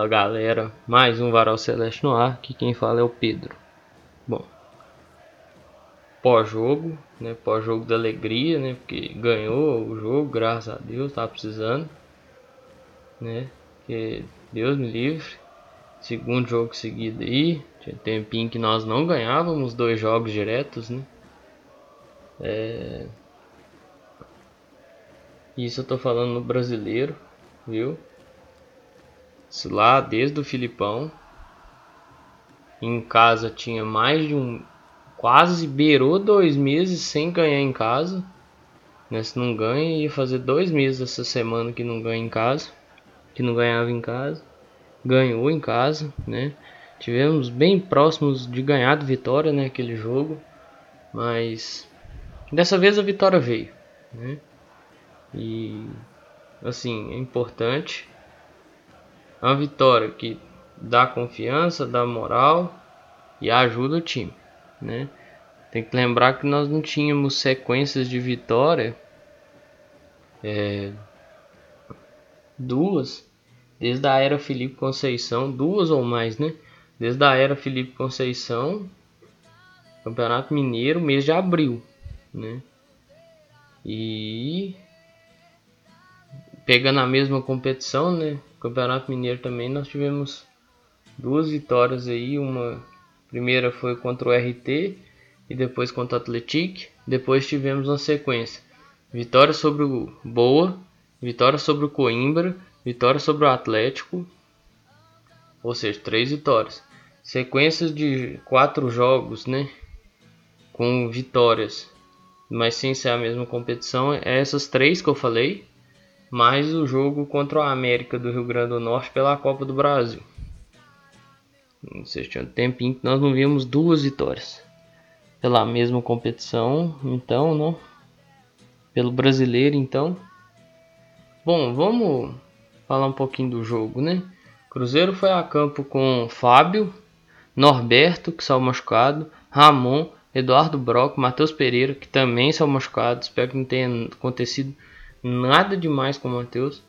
Fala galera, mais um Varal Celeste no ar, aqui quem fala é o Pedro. Bom, pós-jogo, né, pós-jogo da alegria, né, porque ganhou o jogo, graças a Deus, tava precisando, né, que Deus me livre, segundo jogo seguido aí, tinha tempinho que nós não ganhávamos dois jogos diretos, né, é... Isso eu tô falando no brasileiro, viu? Lá desde o Filipão. Em casa tinha mais de um. Quase beirou dois meses sem ganhar em casa. Né? Se não ganha, ia fazer dois meses essa semana que não ganha em casa. Que não ganhava em casa. Ganhou em casa, né? Tivemos bem próximos de ganhar de vitória, né? Aquele jogo. Mas dessa vez a vitória veio, né? E assim, é importante uma vitória que dá confiança, dá moral e ajuda o time, né? Tem que lembrar que nós não tínhamos sequências de vitória, é, duas, desde a era Felipe Conceição, duas ou mais, né? Desde a era Felipe Conceição, Campeonato Mineiro, mês de abril, né? E pegando a mesma competição, né? Campeonato Mineiro também nós tivemos duas vitórias aí, uma primeira foi contra o RT e depois contra o Atlético. Depois tivemos uma sequência: vitória sobre o Boa, vitória sobre o Coimbra, vitória sobre o Atlético, ou seja, três vitórias. Sequências de quatro jogos, né? Com vitórias, mas sem ser a mesma competição. É essas três que eu falei mais o jogo contra o América do Rio Grande do Norte pela Copa do Brasil. Não sei se tinha um tempinho que nós não vimos duas vitórias pela mesma competição, então, não? Pelo brasileiro, então. Bom, vamos falar um pouquinho do jogo, né? Cruzeiro foi a campo com Fábio, Norberto, que saiu machucado, Ramon, Eduardo Brock, Matheus Pereira, que também saiu machucado. Espero que não tenha acontecido Nada demais com o Matheus,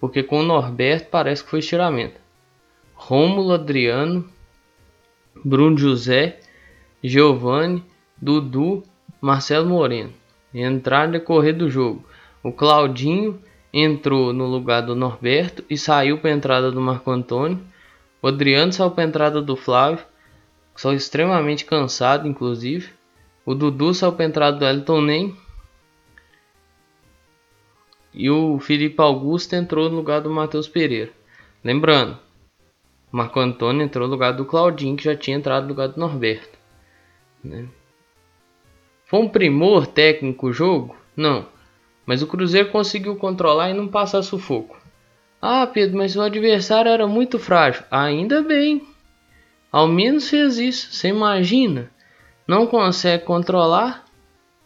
porque com o Norberto parece que foi estiramento. Rômulo Adriano, Bruno José, Giovanni, Dudu, Marcelo Moreno. Entraram no decorrer do jogo. O Claudinho entrou no lugar do Norberto e saiu para a entrada do Marco Antônio. O Adriano saiu para a entrada do Flávio, saiu extremamente cansado, inclusive. O Dudu saiu para a entrada do Elton e o Felipe Augusto entrou no lugar do Matheus Pereira. Lembrando, Marco Antônio entrou no lugar do Claudinho, que já tinha entrado no lugar do Norberto. Né? Foi um primor técnico o jogo? Não. Mas o Cruzeiro conseguiu controlar e não passar sufoco. Ah, Pedro, mas o adversário era muito frágil. Ainda bem. Ao menos fez isso. Você imagina? Não consegue controlar,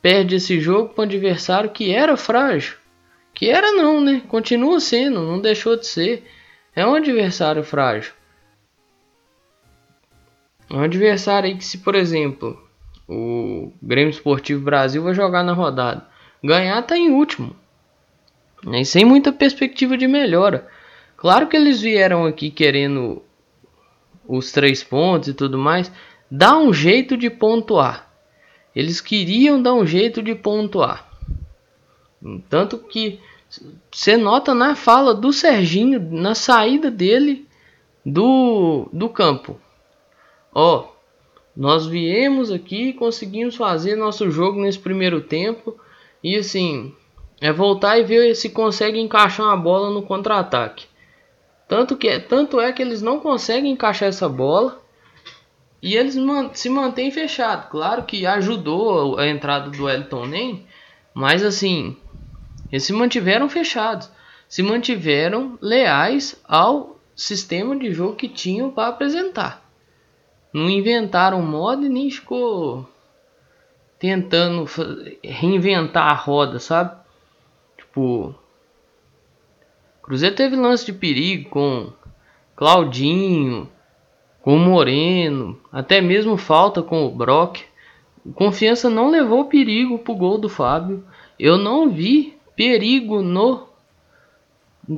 perde esse jogo para um adversário que era frágil. Que era não, né? Continua sendo, não deixou de ser. É um adversário frágil. É um adversário aí que se, por exemplo, o Grêmio Esportivo Brasil vai jogar na rodada. Ganhar tá em último. E sem muita perspectiva de melhora. Claro que eles vieram aqui querendo os três pontos e tudo mais. Dá um jeito de pontuar. Eles queriam dar um jeito de pontuar. Tanto que você nota na fala do Serginho, na saída dele do, do campo. Ó, nós viemos aqui e conseguimos fazer nosso jogo nesse primeiro tempo. E assim, é voltar e ver se consegue encaixar uma bola no contra-ataque. Tanto, que, tanto é que eles não conseguem encaixar essa bola. E eles se mantêm fechados. Claro que ajudou a entrada do Elton Nem. Mas assim, eles se mantiveram fechados, se mantiveram leais ao sistema de jogo que tinham para apresentar. Não inventaram moda e nem ficou tentando reinventar a roda, sabe? Tipo, Cruzeiro teve lance de perigo com Claudinho, com Moreno, até mesmo falta com o Brock. Confiança não levou perigo pro gol do Fábio. Eu não vi perigo no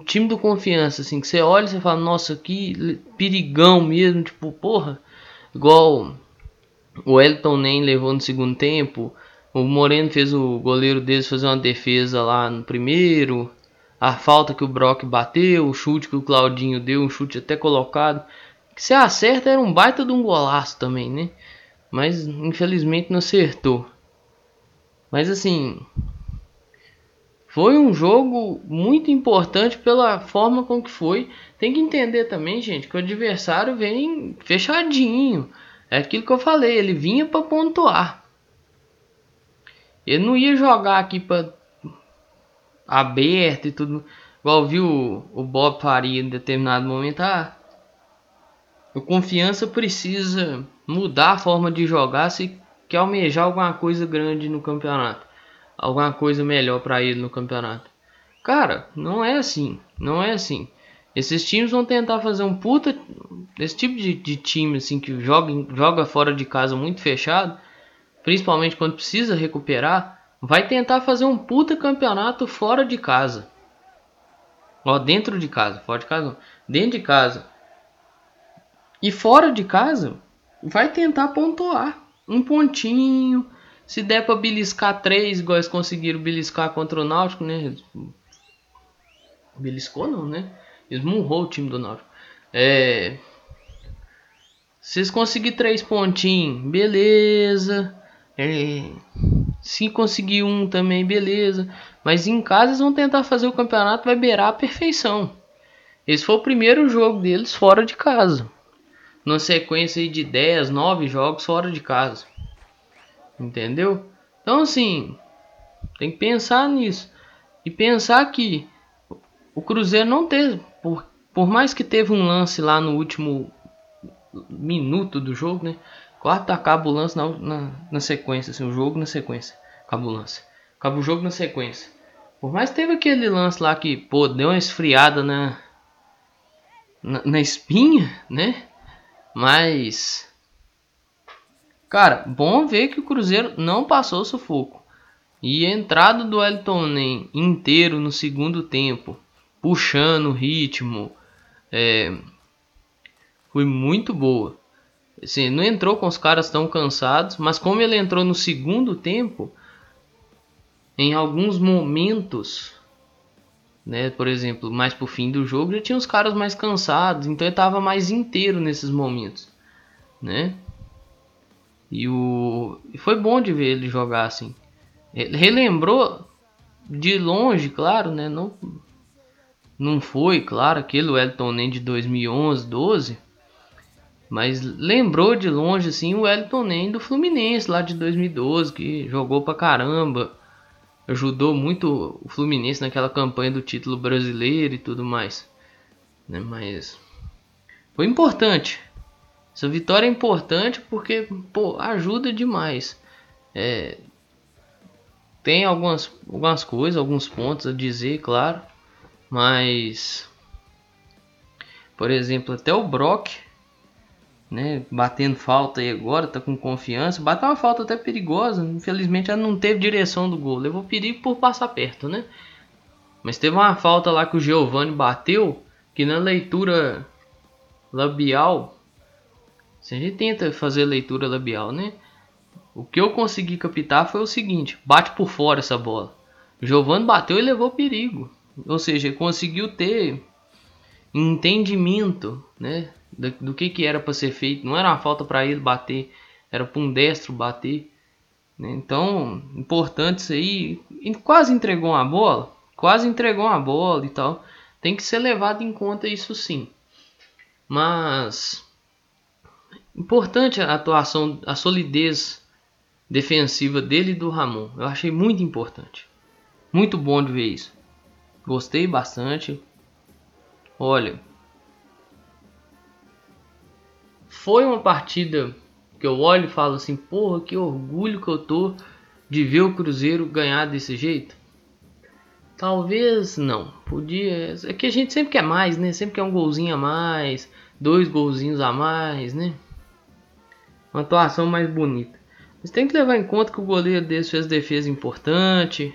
time do confiança, assim, que você olha e você fala, nossa, que perigão mesmo, tipo, porra, igual o Elton nem levou no segundo tempo, o Moreno fez o goleiro deles fazer uma defesa lá no primeiro, a falta que o Brock bateu, o chute que o Claudinho deu, um chute até colocado, que se acerta era um baita de um golaço também, né? Mas infelizmente não acertou. Mas assim, foi um jogo muito importante pela forma com que foi. Tem que entender também, gente, que o adversário vem fechadinho. É aquilo que eu falei, ele vinha para pontuar. Ele não ia jogar aqui para aberto e tudo. Igual viu o Bob Faria em determinado momento. Ah, o confiança precisa mudar a forma de jogar se quer almejar alguma coisa grande no campeonato alguma coisa melhor para ele no campeonato. Cara, não é assim. Não é assim. Esses times vão tentar fazer um puta. Esse tipo de, de time assim que joga, joga fora de casa muito fechado, principalmente quando precisa recuperar, vai tentar fazer um puta campeonato fora de casa. Ó, dentro de casa, fora de casa, não. dentro de casa. E fora de casa, vai tentar pontuar um pontinho, se der pra beliscar três, igual eles conseguiram beliscar contra o Náutico, né? Beliscou não, né? Esmurrou o time do Náutico. É... Se eles conseguirem três pontinhos, beleza. É... Se conseguir um também, beleza. Mas em casa eles vão tentar fazer o campeonato, vai beirar a perfeição. Esse foi o primeiro jogo deles fora de casa. Numa sequência de 10, 9 jogos fora de casa. Entendeu? Então assim, tem que pensar nisso. E pensar que o Cruzeiro não teve, por, por mais que teve um lance lá no último minuto do jogo, né? Quarto acaba o lance na, na, na sequência, assim, o jogo na sequência. Acaba o lance. Acaba o jogo na sequência. Por mais que teve aquele lance lá que, pô, deu uma esfriada na, na, na espinha, né? Mas Cara, bom ver que o Cruzeiro não passou sufoco. E a entrada do Elton Nem inteiro no segundo tempo, puxando o ritmo, é, foi muito boa. Assim, não entrou com os caras tão cansados, mas como ele entrou no segundo tempo, em alguns momentos, né, por exemplo, mais pro fim do jogo, já tinha os caras mais cansados, então ele estava mais inteiro nesses momentos, né? E o e foi bom de ver ele jogar assim. Ele relembrou de longe, claro, né? Não não foi, claro, aquele Wellington nem de 2011, 12, mas lembrou de longe assim o Wellington nem do Fluminense lá de 2012, que jogou pra caramba, ajudou muito o Fluminense naquela campanha do título brasileiro e tudo mais, né? Mas foi importante, essa vitória é importante porque pô, ajuda demais. É, tem algumas, algumas coisas, alguns pontos a dizer, claro. Mas, por exemplo, até o Brock, né, batendo falta aí agora, tá com confiança. Bateu uma falta até perigosa. Infelizmente, ela não teve direção do gol. Levou perigo por passar perto, né? Mas teve uma falta lá que o Giovanni bateu, que na leitura labial se a gente tenta fazer leitura labial, né? O que eu consegui captar foi o seguinte: bate por fora essa bola. Giovanni bateu e levou perigo. Ou seja, conseguiu ter entendimento, né? Do que, que era para ser feito. Não era uma falta para ele bater, era para um destro bater. Né? Então, importante isso aí. Quase entregou uma bola, quase entregou uma bola e tal. Tem que ser levado em conta isso sim. Mas Importante a atuação, a solidez defensiva dele e do Ramon. Eu achei muito importante. Muito bom de ver isso. Gostei bastante. Olha, foi uma partida que eu olho e falo assim, porra, que orgulho que eu tô de ver o Cruzeiro ganhar desse jeito. Talvez não. Podia. É que a gente sempre quer mais, né? Sempre quer um golzinho a mais, dois golzinhos a mais, né? Uma atuação mais bonita. Mas tem que levar em conta que o goleiro desse fez defesa importante.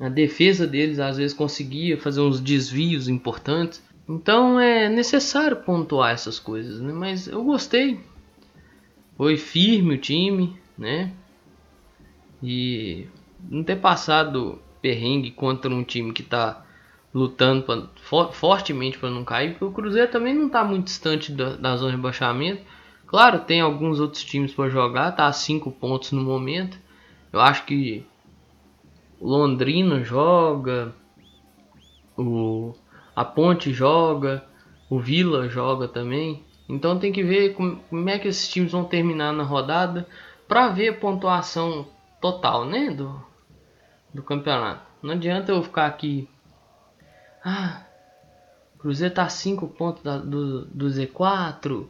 A defesa deles às vezes conseguia fazer uns desvios importantes. Então é necessário pontuar essas coisas, né? Mas eu gostei. Foi firme o time, né? E não ter passado perrengue contra um time que está lutando pra, for, fortemente para não cair, porque o Cruzeiro também não está muito distante da, da, zona de rebaixamento. Claro, tem alguns outros times para jogar, tá a 5 pontos no momento. Eu acho que Londrina joga, o a Ponte joga, o Vila joga também. Então tem que ver como, como é que esses times vão terminar na rodada para ver a pontuação total, né, do, do campeonato. Não adianta eu ficar aqui ah, Cruzeiro tá 5 pontos da, do, do Z4,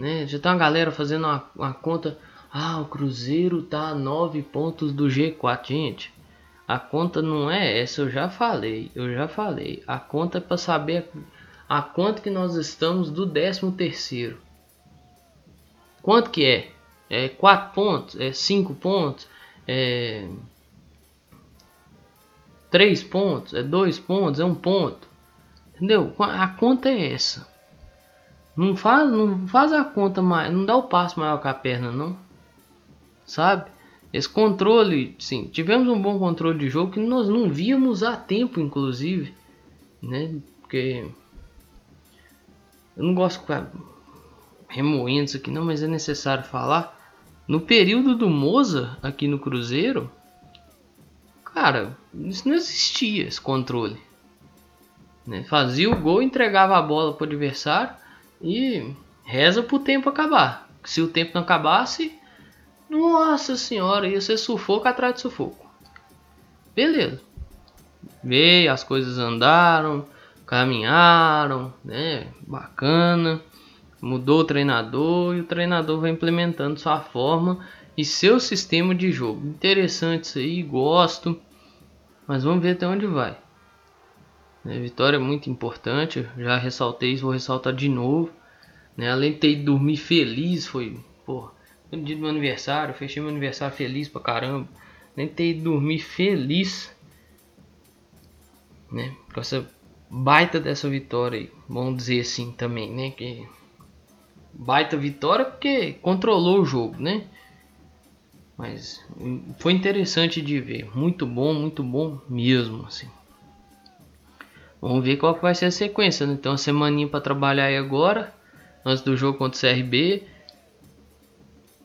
né? Já tá uma galera fazendo uma, uma conta. Ah, o Cruzeiro tá 9 pontos do G4, gente. A conta não é essa, eu já falei, eu já falei. A conta é para saber a, a quanto que nós estamos do 13 terceiro. Quanto que é? É 4 pontos? É 5 pontos? É 3 pontos, é 2 pontos, é 1 um ponto. Entendeu? A conta é essa. Não faz, não faz a conta mais, não dá o passo maior que a perna, não. Sabe? Esse controle, sim, tivemos um bom controle de jogo que nós não víamos há tempo, inclusive, né? Porque eu não gosto de ficar remoendo isso aqui, não, mas é necessário falar. No período do Moza aqui no Cruzeiro, Cara, isso não existia, esse controle. Né? Fazia o gol, entregava a bola para o adversário e reza para o tempo acabar. Se o tempo não acabasse, nossa senhora, ia ser sufoco atrás de sufoco. Beleza. Veio, as coisas andaram, caminharam, né? Bacana. Mudou o treinador e o treinador vai implementando sua forma e seu sistema de jogo. Interessante isso aí, gosto. Mas vamos ver até onde vai. Né, vitória é muito importante, já ressaltei isso, vou ressaltar de novo. Né? Além de ter ido dormir feliz, foi porra, no dia do meu aniversário, fechei meu aniversário feliz pra caramba. Nem ter ido dormir feliz, né? Com essa baita dessa vitória aí, vamos dizer assim também, né? Que baita vitória porque controlou o jogo, né? Mas foi interessante de ver. Muito bom, muito bom mesmo. Assim. Vamos ver qual vai ser a sequência. Né? Então, uma semaninha para trabalhar aí agora. Antes do jogo contra o CRB.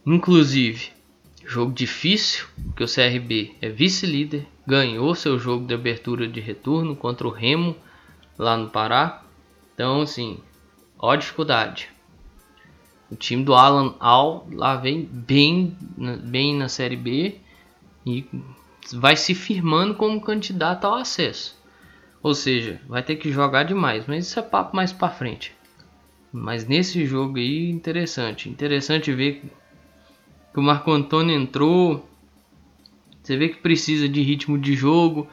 Inclusive, jogo difícil. Porque o CRB é vice-líder. Ganhou seu jogo de abertura de retorno contra o Remo lá no Pará. Então, assim, ó dificuldade. O time do Alan Al lá vem bem, bem na Série B e vai se firmando como candidato ao acesso. Ou seja, vai ter que jogar demais, mas isso é papo mais para frente. Mas nesse jogo aí, interessante. Interessante ver que o Marco Antônio entrou. Você vê que precisa de ritmo de jogo,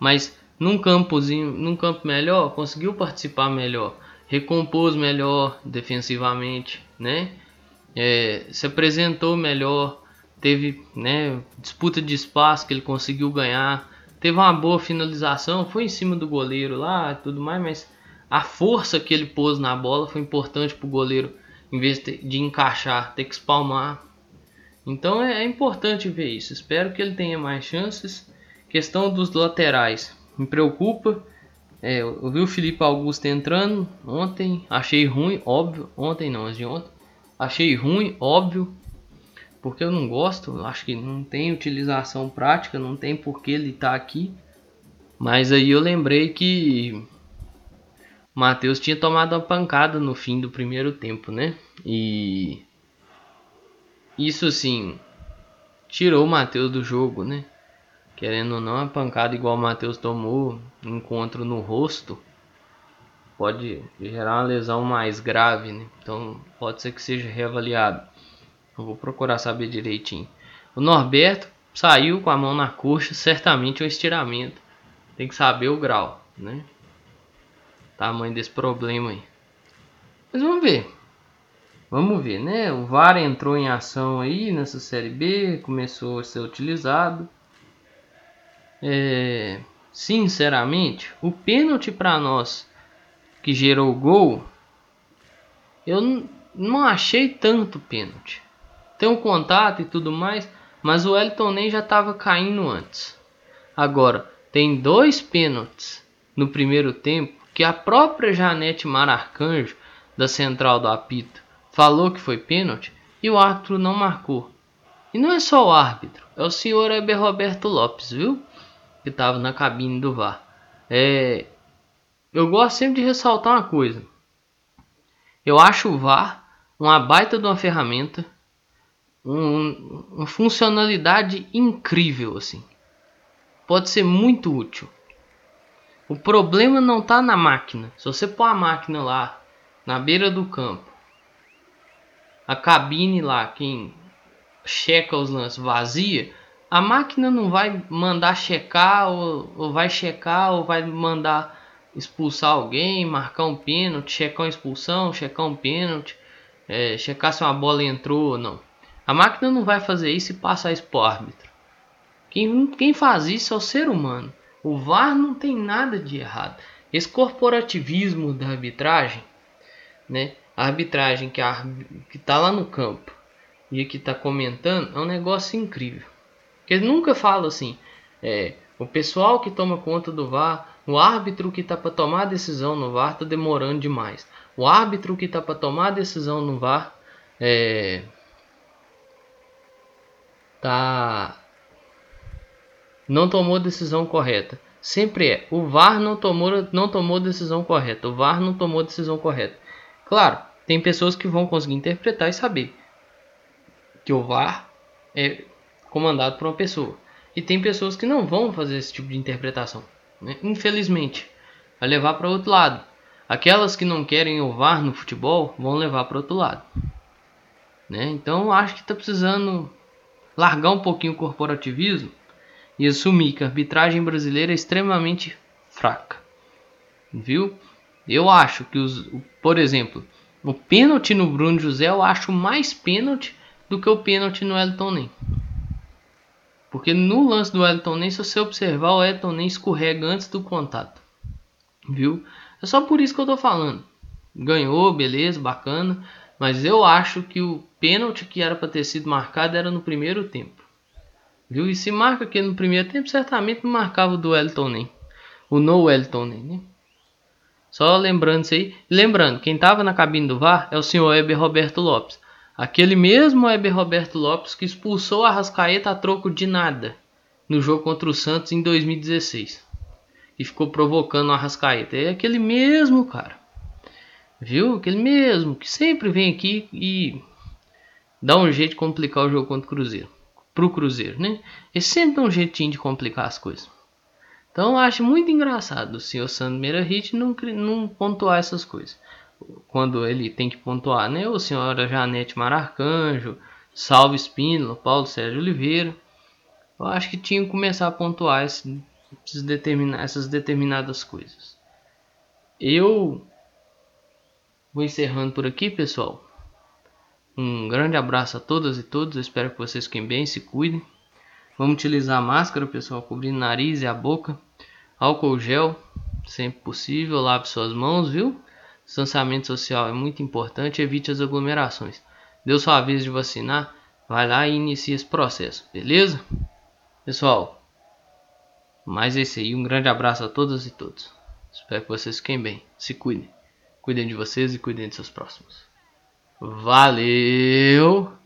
mas num campozinho, num campo melhor, conseguiu participar melhor recompôs melhor defensivamente, né? É, se apresentou melhor, teve né, disputa de espaço que ele conseguiu ganhar, teve uma boa finalização, foi em cima do goleiro lá, tudo mais, mas a força que ele pôs na bola foi importante para o goleiro, em vez de, encaixar, ter que espalmar. Então é, é importante ver isso. Espero que ele tenha mais chances. Questão dos laterais me preocupa é, eu vi o Felipe Augusto entrando ontem, achei ruim, óbvio. Ontem não, de ontem. Achei ruim, óbvio. Porque eu não gosto, acho que não tem utilização prática, não tem por que ele estar tá aqui. Mas aí eu lembrei que Matheus tinha tomado uma pancada no fim do primeiro tempo, né? E isso assim tirou o Matheus do jogo, né? Querendo ou não, a pancada igual o Matheus tomou, encontro no rosto, pode gerar uma lesão mais grave, né? Então pode ser que seja reavaliado. Eu vou procurar saber direitinho. O Norberto saiu com a mão na coxa, certamente é um estiramento. Tem que saber o grau, né? Tamanho desse problema aí. Mas vamos ver. Vamos ver, né? O VAR entrou em ação aí nessa série B, começou a ser utilizado. é, sinceramente, o pênalti para nós que gerou o gol, eu não achei tanto pênalti. Tem um contato e tudo mais, mas o Elton nem já estava caindo antes. Agora, tem dois pênaltis no primeiro tempo que a própria Janete Mararcanjo, da central do apito, falou que foi pênalti e o árbitro não marcou. E não é só o árbitro, é o senhor Eber Roberto Lopes, viu? Que estava na cabine do VAR. É, eu gosto sempre de ressaltar uma coisa. Eu acho o VAR uma baita de uma ferramenta, um, uma funcionalidade incrível assim. Pode ser muito útil. O problema não está na máquina. Se você pôr a máquina lá na beira do campo, a cabine lá, quem checa os lances vazia, a máquina não vai mandar checar ou, ou vai checar ou vai mandar expulsar alguém, marcar um pênalti, checar uma expulsão, checar um pênalti, é, checar se uma bola entrou ou não. A máquina não vai fazer isso e passar isso para o árbitro. Quem, quem faz isso é o ser humano. O VAR não tem nada de errado. Esse corporativismo da arbitragem, né? A arbitragem que está lá no campo e que está comentando é um negócio incrível. Porque nunca fala assim, é, o pessoal que toma conta do VAR, o árbitro que está para tomar a decisão no VAR está demorando demais. O árbitro que está para tomar a decisão no VAR é, tá não tomou decisão correta. Sempre é. O VAR não tomou não tomou decisão correta. O VAR não tomou decisão correta. Claro, tem pessoas que vão conseguir interpretar e saber que o VAR é comandado por uma pessoa. E tem pessoas que não vão fazer esse tipo de interpretação. Né? Infelizmente, vai levar para outro lado. Aquelas que não querem o VAR no futebol vão levar para outro lado. Né? Então acho que está precisando largar um pouquinho o corporativismo e assumir que a arbitragem brasileira é extremamente fraca. Viu? Eu acho que os, por exemplo, o pênalti no Bruno José eu acho mais pênalti do que o pênalti no Elton Nem. Porque no lance do Elton Nem, se você observar, o Elton Nem escorrega antes do contato. Viu? É só por isso que eu tô falando. Ganhou, beleza, bacana. Mas eu acho que o pênalti que era para ter sido marcado era no primeiro tempo. Viu? E se marca aqui no primeiro tempo, certamente não marcava o do Elton Nem. O no Elton Nem, né? Só lembrando isso aí. Lembrando, quem estava na cabine do VAR é o senhor Eber Roberto Lopes. Aquele mesmo Heber Roberto Lopes que expulsou a Rascaeta a troco de nada no jogo contra o Santos em 2016. E ficou provocando a Rascaeta. É aquele mesmo cara. Viu? Aquele mesmo que sempre vem aqui e dá um jeito de complicar o jogo contra o Cruzeiro. Pro Cruzeiro, né? Ele sempre dá um jeitinho de complicar as coisas. Então eu acho muito engraçado o senhor Sandro Meirahit não, não pontuar essas coisas quando ele tem que pontuar, né? O senhora Janete Mararcanjo, Salve Espínola, Paulo Sérgio Oliveira. Eu acho que tinha que começar a pontuar esse, essas determinadas coisas. Eu vou encerrando por aqui, pessoal. Um grande abraço a todas e todos. Eu espero que vocês fiquem bem, se cuidem. Vamos utilizar máscara, pessoal, cobrindo o nariz e a boca. Álcool gel, sempre possível. Lave suas mãos, viu? Distanciamento social é muito importante, evite as aglomerações. Deu sua vez de vacinar, vai lá e inicia esse processo, beleza? Pessoal, mais esse aí, um grande abraço a todas e todos. Espero que vocês fiquem bem, se cuidem. Cuidem de vocês e cuidem de seus próximos. Valeu!